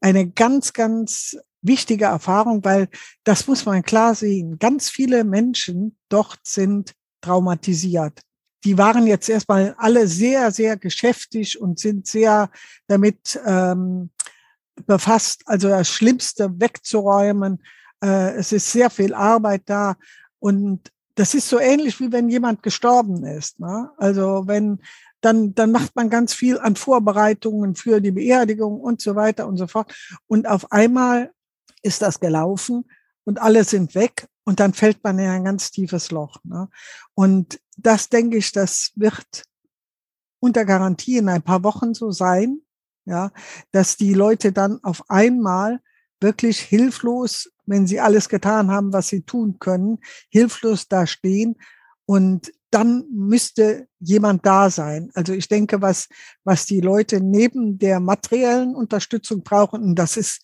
eine ganz, ganz wichtige Erfahrung, weil das muss man klar sehen. Ganz viele Menschen dort sind traumatisiert. Die waren jetzt erstmal alle sehr, sehr geschäftig und sind sehr damit ähm, befasst, also das Schlimmste wegzuräumen. Äh, es ist sehr viel Arbeit da und das ist so ähnlich wie wenn jemand gestorben ist. Ne? Also wenn dann, dann macht man ganz viel an Vorbereitungen für die Beerdigung und so weiter und so fort. Und auf einmal ist das gelaufen und alle sind weg und dann fällt man in ein ganz tiefes Loch. Ne? Und das denke ich, das wird unter Garantie in ein paar Wochen so sein, ja, dass die Leute dann auf einmal wirklich hilflos, wenn sie alles getan haben, was sie tun können, hilflos da stehen und dann müsste jemand da sein. Also ich denke, was, was die Leute neben der materiellen Unterstützung brauchen, und das ist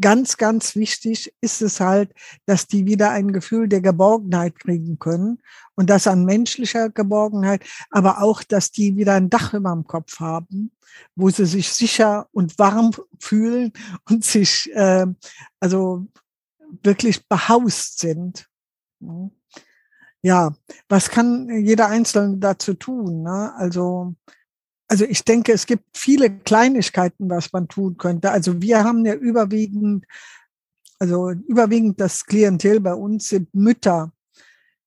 ganz, ganz wichtig ist es halt, dass die wieder ein Gefühl der Geborgenheit kriegen können und das an menschlicher Geborgenheit, aber auch, dass die wieder ein Dach über dem Kopf haben, wo sie sich sicher und warm fühlen und sich äh, also wirklich behaust sind. Ja, was kann jeder Einzelne dazu tun? Ne? Also also ich denke, es gibt viele Kleinigkeiten, was man tun könnte. Also wir haben ja überwiegend, also überwiegend das Klientel bei uns sind Mütter.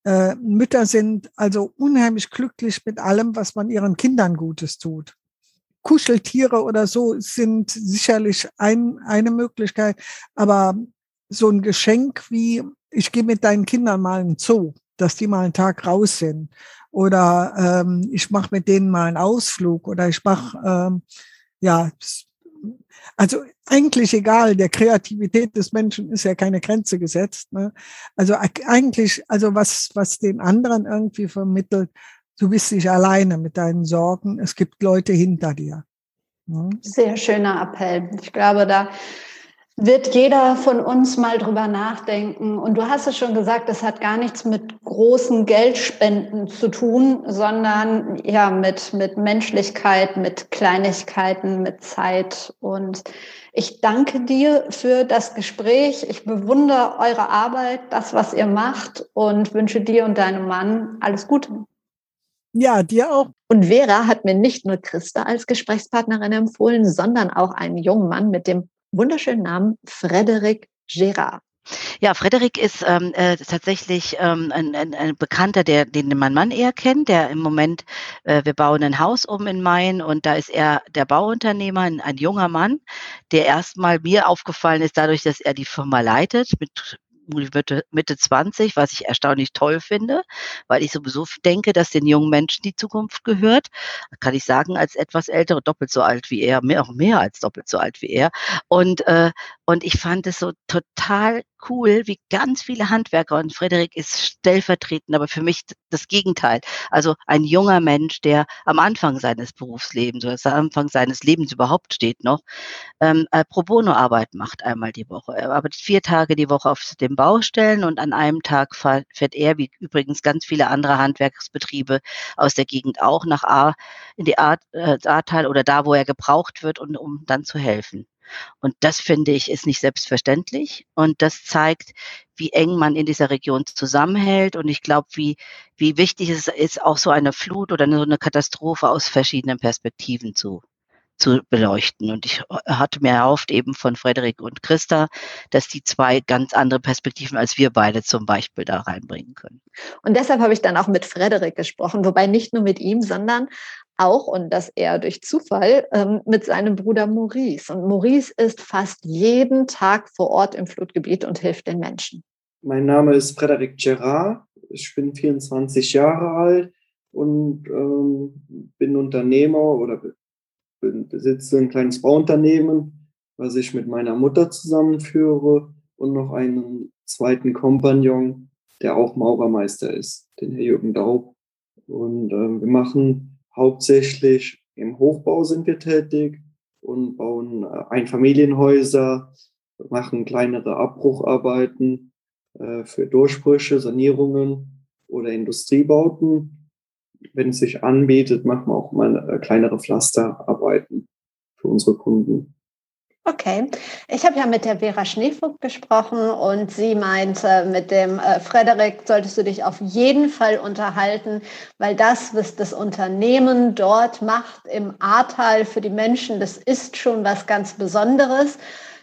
Äh, Mütter sind also unheimlich glücklich mit allem, was man ihren Kindern Gutes tut. Kuscheltiere oder so sind sicherlich ein, eine Möglichkeit, aber so ein Geschenk wie, ich gehe mit deinen Kindern mal in den Zoo, dass die mal einen Tag raus sind oder ähm, ich mache mit denen mal einen Ausflug oder ich mache, ähm, ja, also eigentlich egal, der Kreativität des Menschen ist ja keine Grenze gesetzt. Ne? Also eigentlich, also was, was den anderen irgendwie vermittelt, du bist nicht alleine mit deinen Sorgen, es gibt Leute hinter dir. Ne? Sehr schöner Appell. Ich glaube, da wird jeder von uns mal drüber nachdenken. Und du hast es schon gesagt, das hat gar nichts mit großen Geldspenden zu tun, sondern ja mit, mit Menschlichkeit, mit Kleinigkeiten, mit Zeit. Und ich danke dir für das Gespräch. Ich bewundere eure Arbeit, das, was ihr macht und wünsche dir und deinem Mann alles Gute. Ja, dir auch. Und Vera hat mir nicht nur Christa als Gesprächspartnerin empfohlen, sondern auch einen jungen Mann mit dem wunderschönen Namen Frederic Gérard. Ja, Frederik ist ähm, äh, tatsächlich ähm, ein, ein, ein Bekannter, der, den mein Mann eher kennt, der im Moment, äh, wir bauen ein Haus um in Main und da ist er der Bauunternehmer, ein, ein junger Mann, der erstmal mir aufgefallen ist, dadurch, dass er die Firma leitet mit Mitte, Mitte 20, was ich erstaunlich toll finde, weil ich sowieso denke, dass den jungen Menschen die Zukunft gehört. Kann ich sagen, als etwas ältere, doppelt so alt wie er, mehr, auch mehr als doppelt so alt wie er. Und, äh, und ich fand es so total cool, wie ganz viele Handwerker, und Frederik ist stellvertretend, aber für mich das Gegenteil. Also ein junger Mensch, der am Anfang seines Berufslebens oder am Anfang seines Lebens überhaupt steht noch, ähm, äh, Pro Bono Arbeit macht einmal die Woche. Er arbeitet vier Tage die Woche auf den Baustellen und an einem Tag fährt er, wie übrigens ganz viele andere Handwerksbetriebe aus der Gegend auch, nach A, in die äh, Ahrtal oder da, wo er gebraucht wird, und um dann zu helfen. Und das finde ich ist nicht selbstverständlich. Und das zeigt, wie eng man in dieser Region zusammenhält. Und ich glaube, wie, wie wichtig es ist, auch so eine Flut oder so eine Katastrophe aus verschiedenen Perspektiven zu, zu beleuchten. Und ich hatte mir erhofft eben von Frederik und Christa, dass die zwei ganz andere Perspektiven als wir beide zum Beispiel da reinbringen können. Und deshalb habe ich dann auch mit Frederik gesprochen, wobei nicht nur mit ihm, sondern auch, und das eher durch Zufall, ähm, mit seinem Bruder Maurice. Und Maurice ist fast jeden Tag vor Ort im Flutgebiet und hilft den Menschen. Mein Name ist Frederik Gerard. Ich bin 24 Jahre alt und ähm, bin Unternehmer oder besitze ein kleines Bauunternehmen, was ich mit meiner Mutter zusammenführe und noch einen zweiten Kompagnon, der auch Maurermeister ist, den Herr Jürgen Daub. Und ähm, wir machen Hauptsächlich im Hochbau sind wir tätig und bauen äh, Einfamilienhäuser, machen kleinere Abbrucharbeiten äh, für Durchbrüche, Sanierungen oder Industriebauten. Wenn es sich anbietet, machen wir auch mal äh, kleinere Pflasterarbeiten für unsere Kunden. Okay, ich habe ja mit der Vera Schneefugt gesprochen und sie meinte, mit dem äh, Frederik solltest du dich auf jeden Fall unterhalten, weil das, was das Unternehmen dort macht im Ahrtal für die Menschen, das ist schon was ganz Besonderes.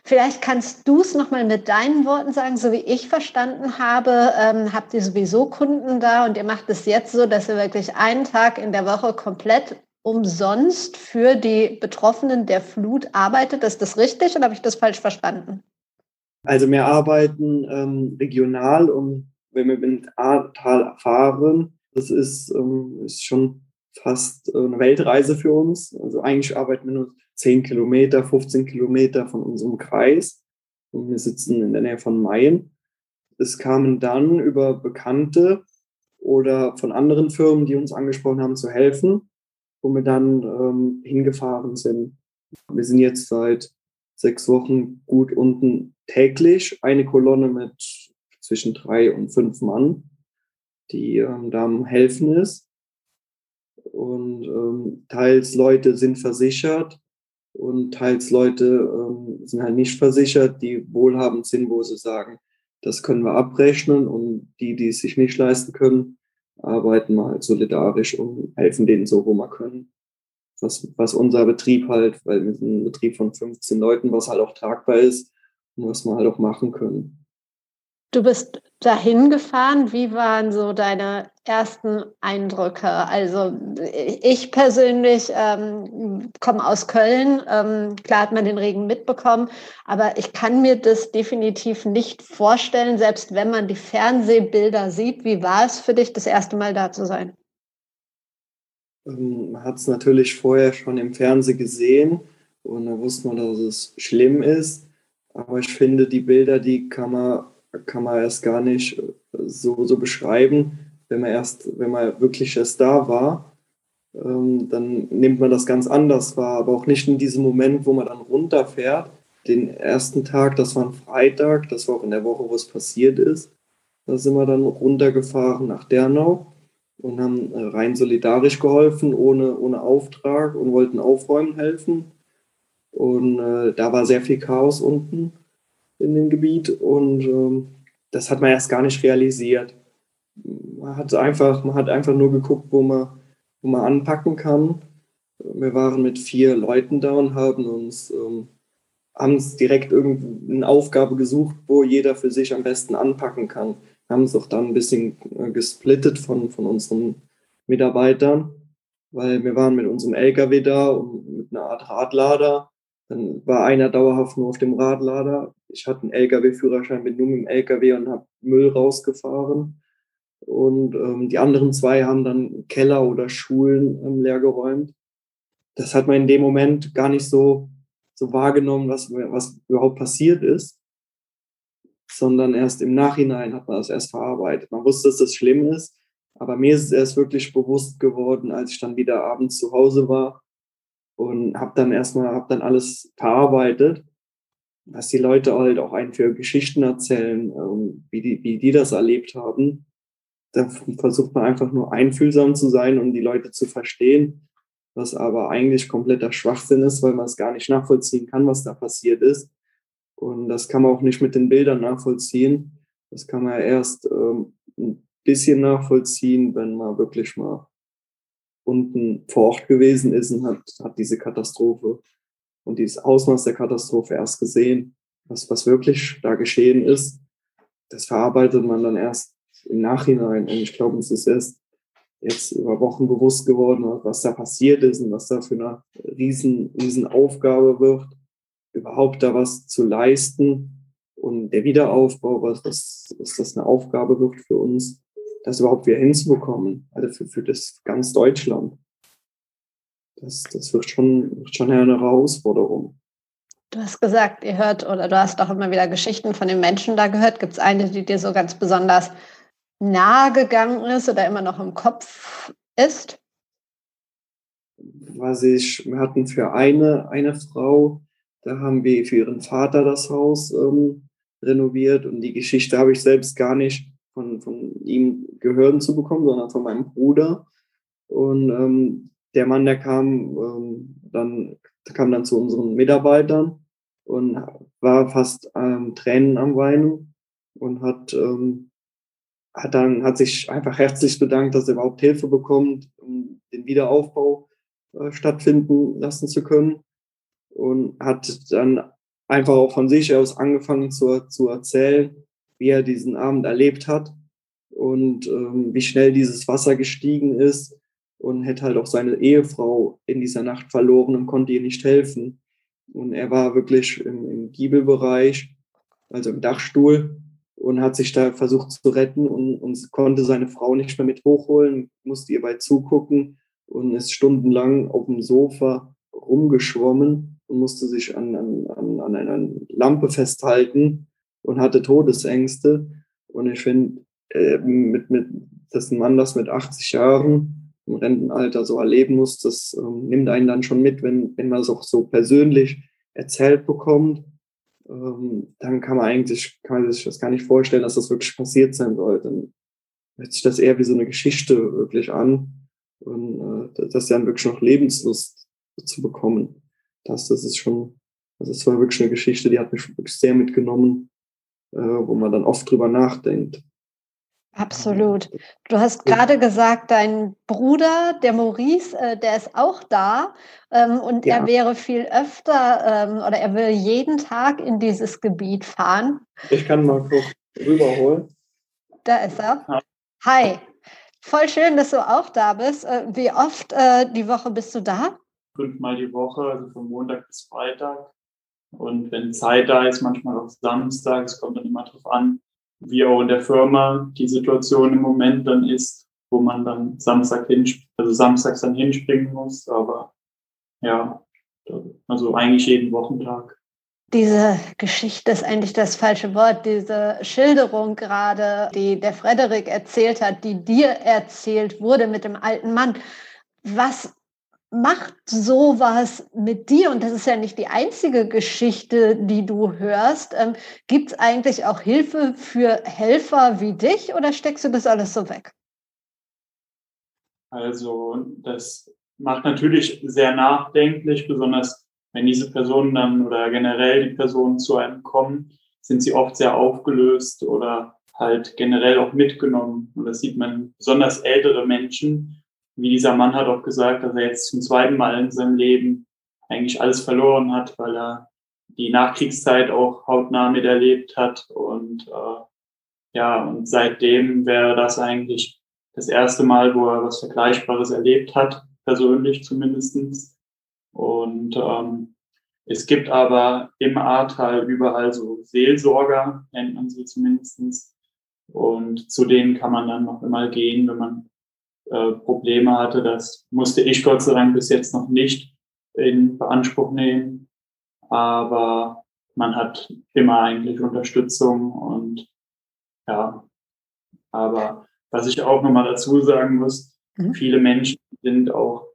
Vielleicht kannst du es nochmal mit deinen Worten sagen, so wie ich verstanden habe, ähm, habt ihr sowieso Kunden da und ihr macht es jetzt so, dass ihr wirklich einen Tag in der Woche komplett umsonst für die Betroffenen der Flut arbeitet. Ist das richtig oder habe ich das falsch verstanden? Also wir arbeiten ähm, regional und wenn wir mit Ahrtal fahren, das ist, ähm, ist schon fast eine Weltreise für uns. Also eigentlich arbeiten wir nur 10 Kilometer, 15 Kilometer von unserem Kreis und wir sitzen in der Nähe von Mayen. Es kamen dann über Bekannte oder von anderen Firmen, die uns angesprochen haben, zu helfen wo wir dann ähm, hingefahren sind. Wir sind jetzt seit sechs Wochen gut unten täglich eine Kolonne mit zwischen drei und fünf Mann, die ähm, da am Helfen ist. Und ähm, teils Leute sind versichert und teils Leute ähm, sind halt nicht versichert, die wohlhabend sind, wo sie sagen, das können wir abrechnen und die, die es sich nicht leisten können, arbeiten wir halt solidarisch und helfen denen so, wo wir können. Was, was unser Betrieb halt, weil wir sind ein Betrieb von 15 Leuten, was halt auch tragbar ist und was wir halt auch machen können. Du bist dahin gefahren. Wie waren so deine ersten Eindrücke? Also ich persönlich ähm, komme aus Köln. Ähm, klar hat man den Regen mitbekommen, aber ich kann mir das definitiv nicht vorstellen, selbst wenn man die Fernsehbilder sieht. Wie war es für dich, das erste Mal da zu sein? Ähm, man hat es natürlich vorher schon im Fernsehen gesehen und da wusste man, dass es schlimm ist. Aber ich finde, die Bilder, die kann man kann man erst gar nicht äh, so, so beschreiben. Wenn man erst, wenn man wirklich erst da war, ähm, dann nimmt man das ganz anders wahr. Aber auch nicht in diesem Moment, wo man dann runterfährt. Den ersten Tag, das war ein Freitag, das war auch in der Woche, wo es passiert ist. Da sind wir dann runtergefahren nach Dernau und haben äh, rein solidarisch geholfen, ohne, ohne Auftrag und wollten aufräumen helfen. Und äh, da war sehr viel Chaos unten in dem Gebiet und ähm, das hat man erst gar nicht realisiert. Man hat einfach, man hat einfach nur geguckt, wo man, wo man anpacken kann. Wir waren mit vier Leuten da und haben uns ähm, haben es direkt irgendeine Aufgabe gesucht, wo jeder für sich am besten anpacken kann. Haben es auch dann ein bisschen äh, gesplittet von, von unseren Mitarbeitern, weil wir waren mit unserem LKW da und mit einer Art Radlader. Dann war einer dauerhaft nur auf dem Radlader. Ich hatte einen LKW-Führerschein, bin nur mit dem LKW und habe Müll rausgefahren. Und ähm, die anderen zwei haben dann Keller oder Schulen ähm, leergeräumt. Das hat man in dem Moment gar nicht so so wahrgenommen, was, was überhaupt passiert ist, sondern erst im Nachhinein hat man das erst verarbeitet. Man wusste, dass das schlimm ist, aber mir ist es erst wirklich bewusst geworden, als ich dann wieder abends zu Hause war und habe dann erstmal, habe alles verarbeitet, was die Leute halt auch einen für Geschichten erzählen, ähm, wie, die, wie die das erlebt haben. Da versucht man einfach nur einfühlsam zu sein und die Leute zu verstehen was aber eigentlich kompletter Schwachsinn ist, weil man es gar nicht nachvollziehen kann, was da passiert ist. Und das kann man auch nicht mit den Bildern nachvollziehen. Das kann man erst ähm, ein bisschen nachvollziehen, wenn man wirklich mal unten vor Ort gewesen ist und hat, hat diese Katastrophe und dieses Ausmaß der Katastrophe erst gesehen, was, was wirklich da geschehen ist. Das verarbeitet man dann erst im Nachhinein. Und ich glaube, es ist erst jetzt über Wochen bewusst geworden, was da passiert ist und was da für eine riesen, riesen Aufgabe wird, überhaupt da was zu leisten und der Wiederaufbau, was, was, was das eine Aufgabe wird für uns, das überhaupt wieder hinzubekommen, also für, für das ganz Deutschland. Das, das wird schon, wird schon eine Herausforderung. Du hast gesagt, ihr hört oder du hast auch immer wieder Geschichten von den Menschen da gehört. Gibt es eine, die dir so ganz besonders nahe gegangen ist oder immer noch im Kopf ist? Was ich, wir hatten für eine, eine Frau, da haben wir für ihren Vater das Haus ähm, renoviert und die Geschichte habe ich selbst gar nicht von, von ihm gehört zu bekommen, sondern von meinem Bruder. Und ähm, der Mann, der kam ähm, dann, kam dann zu unseren Mitarbeitern und war fast ähm, Tränen am Weinen und hat ähm, hat dann, hat sich einfach herzlich bedankt, dass er überhaupt Hilfe bekommt, um den Wiederaufbau äh, stattfinden lassen zu können. Und hat dann einfach auch von sich aus angefangen zu, zu erzählen, wie er diesen Abend erlebt hat und ähm, wie schnell dieses Wasser gestiegen ist und hätte halt auch seine Ehefrau in dieser Nacht verloren und konnte ihr nicht helfen. Und er war wirklich im, im Giebelbereich, also im Dachstuhl und hat sich da versucht zu retten und, und konnte seine Frau nicht mehr mit hochholen, musste ihr bei zugucken und ist stundenlang auf dem Sofa rumgeschwommen und musste sich an, an, an einer Lampe festhalten und hatte Todesängste. Und ich finde, äh, mit, mit, dass ein Mann das mit 80 Jahren im Rentenalter so erleben muss, das äh, nimmt einen dann schon mit, wenn, wenn man es auch so persönlich erzählt bekommt ähm, dann kann man eigentlich, kann man sich das gar nicht vorstellen, dass das wirklich passiert sein soll. Dann hört sich das eher wie so eine Geschichte wirklich an. Und äh, das dann wirklich noch Lebenslust zu bekommen. Das, das ist schon, also es war wirklich eine Geschichte, die hat mich wirklich sehr mitgenommen, äh, wo man dann oft drüber nachdenkt. Absolut. Du hast gerade gesagt, dein Bruder, der Maurice, äh, der ist auch da ähm, und ja. er wäre viel öfter ähm, oder er will jeden Tag in dieses Gebiet fahren. Ich kann mal kurz rüberholen. Da ist er. Hi. Voll schön, dass du auch da bist. Äh, wie oft äh, die Woche bist du da? Fünfmal die Woche, also von Montag bis Freitag. Und wenn Zeit da ist, manchmal auch Samstag, es kommt dann immer drauf an, wie auch in der Firma die Situation im Moment dann ist, wo man dann Samstag also samstags dann hinspringen muss. Aber ja, also eigentlich jeden Wochentag. Diese Geschichte ist eigentlich das falsche Wort. Diese Schilderung gerade, die der Frederik erzählt hat, die dir erzählt wurde mit dem alten Mann. Was macht sowas mit dir? Und das ist ja nicht die einzige Geschichte, die du hörst. Ähm, Gibt es eigentlich auch Hilfe für Helfer wie dich oder steckst du das alles so weg? Also das macht natürlich sehr nachdenklich, besonders wenn diese Personen dann oder generell die Personen zu einem kommen, sind sie oft sehr aufgelöst oder halt generell auch mitgenommen. Und das sieht man besonders ältere Menschen, wie dieser Mann hat auch gesagt, dass er jetzt zum zweiten Mal in seinem Leben eigentlich alles verloren hat, weil er die Nachkriegszeit auch hautnah miterlebt hat. Und äh, ja, und seitdem wäre das eigentlich das erste Mal, wo er was Vergleichbares erlebt hat, persönlich zumindestens. Und ähm, es gibt aber im Ahrtal überall so Seelsorger, nennt man sie zumindestens. Und zu denen kann man dann noch immer gehen, wenn man äh, Probleme hatte. Das musste ich Gott sei Dank bis jetzt noch nicht in Beanspruch nehmen. Aber man hat immer eigentlich Unterstützung und ja, aber was ich auch nochmal dazu sagen muss, mhm. viele Menschen sind auch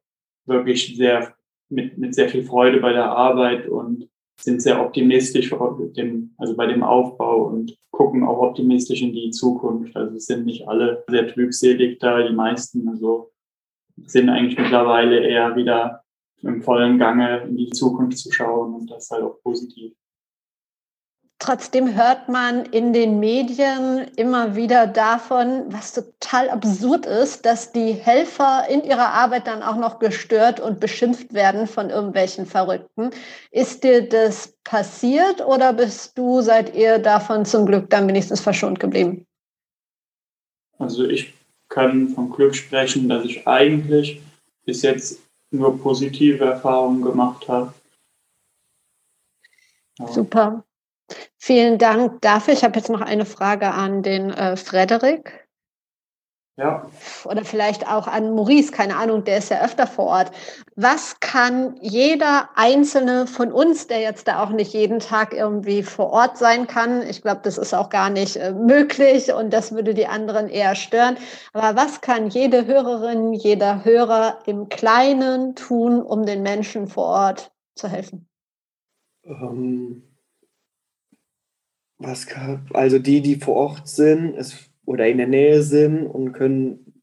wirklich sehr mit, mit sehr viel Freude bei der Arbeit und sind sehr optimistisch dem, also bei dem Aufbau und gucken auch optimistisch in die Zukunft. Also es sind nicht alle sehr trübselig da, die meisten also sind eigentlich mittlerweile eher wieder im vollen Gange in die Zukunft zu schauen und das ist halt auch positiv. Trotzdem hört man in den Medien immer wieder davon, was total absurd ist, dass die Helfer in ihrer Arbeit dann auch noch gestört und beschimpft werden von irgendwelchen Verrückten. Ist dir das passiert oder bist du, seid ihr davon zum Glück dann wenigstens verschont geblieben? Also ich kann vom Glück sprechen, dass ich eigentlich bis jetzt nur positive Erfahrungen gemacht habe. Super. Vielen Dank dafür. Ich habe jetzt noch eine Frage an den äh, Frederik. Ja. Oder vielleicht auch an Maurice, keine Ahnung, der ist ja öfter vor Ort. Was kann jeder Einzelne von uns, der jetzt da auch nicht jeden Tag irgendwie vor Ort sein kann, ich glaube, das ist auch gar nicht äh, möglich und das würde die anderen eher stören, aber was kann jede Hörerin, jeder Hörer im Kleinen tun, um den Menschen vor Ort zu helfen? Ähm, was also die, die vor Ort sind es, oder in der Nähe sind und können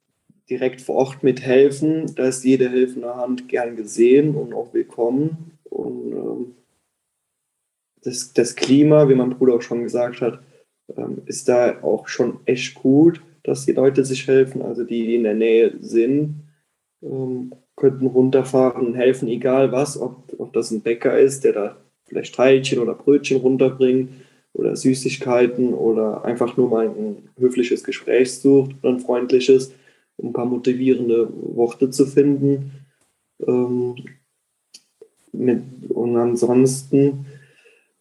direkt vor Ort mithelfen, da ist jede helfende Hand gern gesehen und auch willkommen. Und ähm, das, das Klima, wie mein Bruder auch schon gesagt hat, ähm, ist da auch schon echt gut, dass die Leute sich helfen. Also die, die in der Nähe sind, ähm, könnten runterfahren und helfen, egal was, ob, ob das ein Bäcker ist, der da vielleicht Teilchen oder Brötchen runterbringt oder Süßigkeiten oder einfach nur mal ein höfliches Gespräch sucht oder ein freundliches, um ein paar motivierende Worte zu finden. Ähm, mit, und ansonsten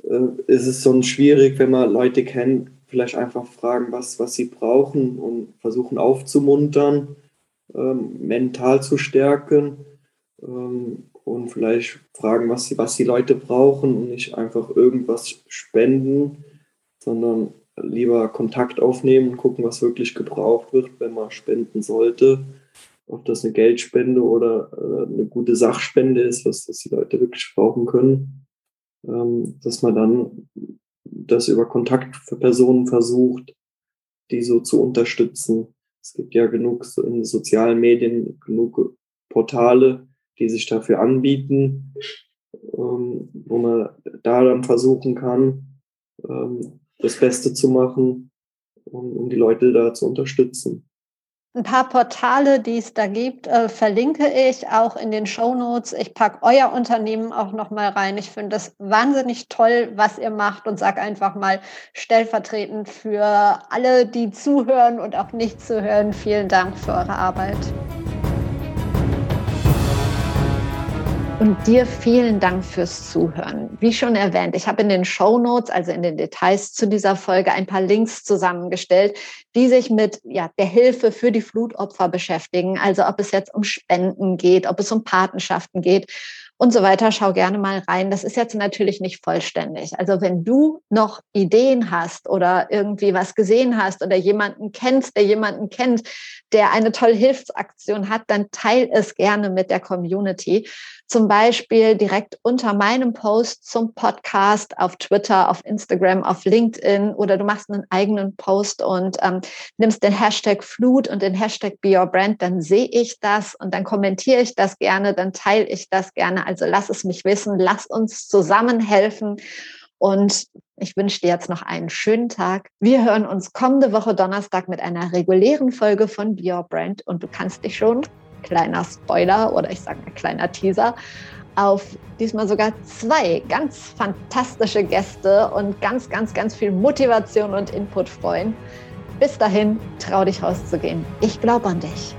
äh, ist es sonst schwierig, wenn man Leute kennt, vielleicht einfach fragen, was, was sie brauchen und versuchen aufzumuntern, ähm, mental zu stärken ähm, und vielleicht fragen, was, was die Leute brauchen und nicht einfach irgendwas spenden, sondern lieber Kontakt aufnehmen und gucken, was wirklich gebraucht wird, wenn man spenden sollte. Ob das eine Geldspende oder äh, eine gute Sachspende ist, was das die Leute wirklich brauchen können. Ähm, dass man dann das über Kontakt für Personen versucht, die so zu unterstützen. Es gibt ja genug in sozialen Medien, genug Portale, die sich dafür anbieten, ähm, wo man da dann versuchen kann, ähm, das Beste zu machen, um, um die Leute da zu unterstützen. Ein paar Portale, die es da gibt, äh, verlinke ich auch in den Show Notes. Ich packe euer Unternehmen auch noch mal rein. Ich finde das wahnsinnig toll, was ihr macht und sage einfach mal stellvertretend für alle, die zuhören und auch nicht zuhören, vielen Dank für eure Arbeit. Und dir vielen Dank fürs Zuhören. Wie schon erwähnt, ich habe in den Show Notes, also in den Details zu dieser Folge, ein paar Links zusammengestellt, die sich mit ja, der Hilfe für die Flutopfer beschäftigen. Also ob es jetzt um Spenden geht, ob es um Patenschaften geht und so weiter. Schau gerne mal rein. Das ist jetzt natürlich nicht vollständig. Also wenn du noch Ideen hast oder irgendwie was gesehen hast oder jemanden kennst, der jemanden kennt, der eine tolle Hilfsaktion hat, dann teil es gerne mit der Community. Zum Beispiel direkt unter meinem Post zum Podcast auf Twitter, auf Instagram, auf LinkedIn oder du machst einen eigenen Post und ähm, nimmst den Hashtag Flut und den Hashtag Be Your Brand, dann sehe ich das und dann kommentiere ich das gerne, dann teile ich das gerne. Also lass es mich wissen, lass uns zusammen helfen. Und ich wünsche dir jetzt noch einen schönen Tag. Wir hören uns kommende Woche Donnerstag mit einer regulären Folge von Be Your Brand. Und du kannst dich schon, kleiner Spoiler oder ich sage ein kleiner Teaser, auf diesmal sogar zwei ganz fantastische Gäste und ganz, ganz, ganz viel Motivation und Input freuen. Bis dahin, trau dich rauszugehen. Ich glaube an dich.